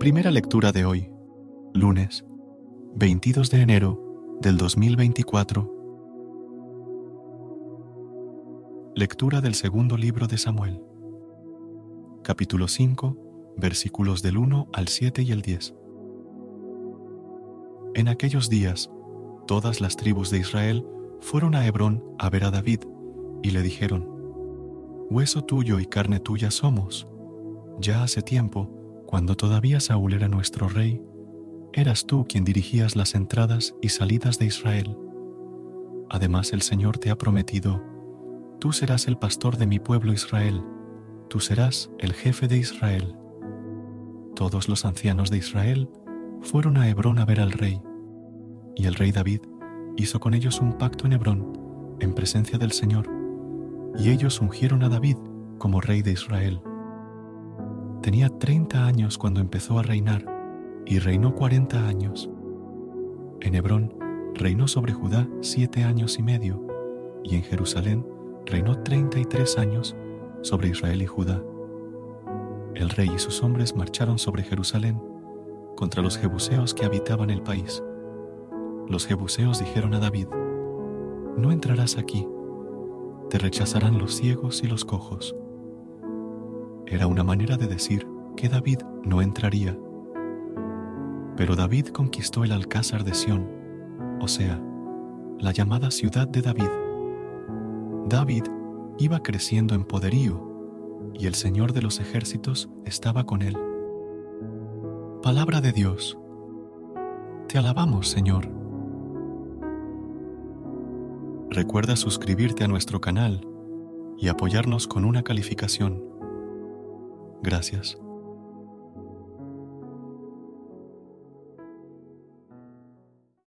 Primera lectura de hoy, lunes 22 de enero del 2024. Lectura del segundo libro de Samuel, capítulo 5, versículos del 1 al 7 y el 10. En aquellos días, todas las tribus de Israel fueron a Hebrón a ver a David y le dijeron, Hueso tuyo y carne tuya somos. Ya hace tiempo, cuando todavía Saúl era nuestro rey, eras tú quien dirigías las entradas y salidas de Israel. Además el Señor te ha prometido, tú serás el pastor de mi pueblo Israel, tú serás el jefe de Israel. Todos los ancianos de Israel fueron a Hebrón a ver al rey, y el rey David hizo con ellos un pacto en Hebrón, en presencia del Señor, y ellos ungieron a David como rey de Israel. Tenía 30 años cuando empezó a reinar y reinó 40 años. En Hebrón reinó sobre Judá siete años y medio y en Jerusalén reinó 33 años sobre Israel y Judá. El rey y sus hombres marcharon sobre Jerusalén contra los jebuseos que habitaban el país. Los jebuseos dijeron a David, No entrarás aquí, te rechazarán los ciegos y los cojos era una manera de decir que David no entraría. Pero David conquistó el alcázar de Sión, o sea, la llamada ciudad de David. David iba creciendo en poderío y el Señor de los ejércitos estaba con él. Palabra de Dios. Te alabamos, Señor. Recuerda suscribirte a nuestro canal y apoyarnos con una calificación. Gracias.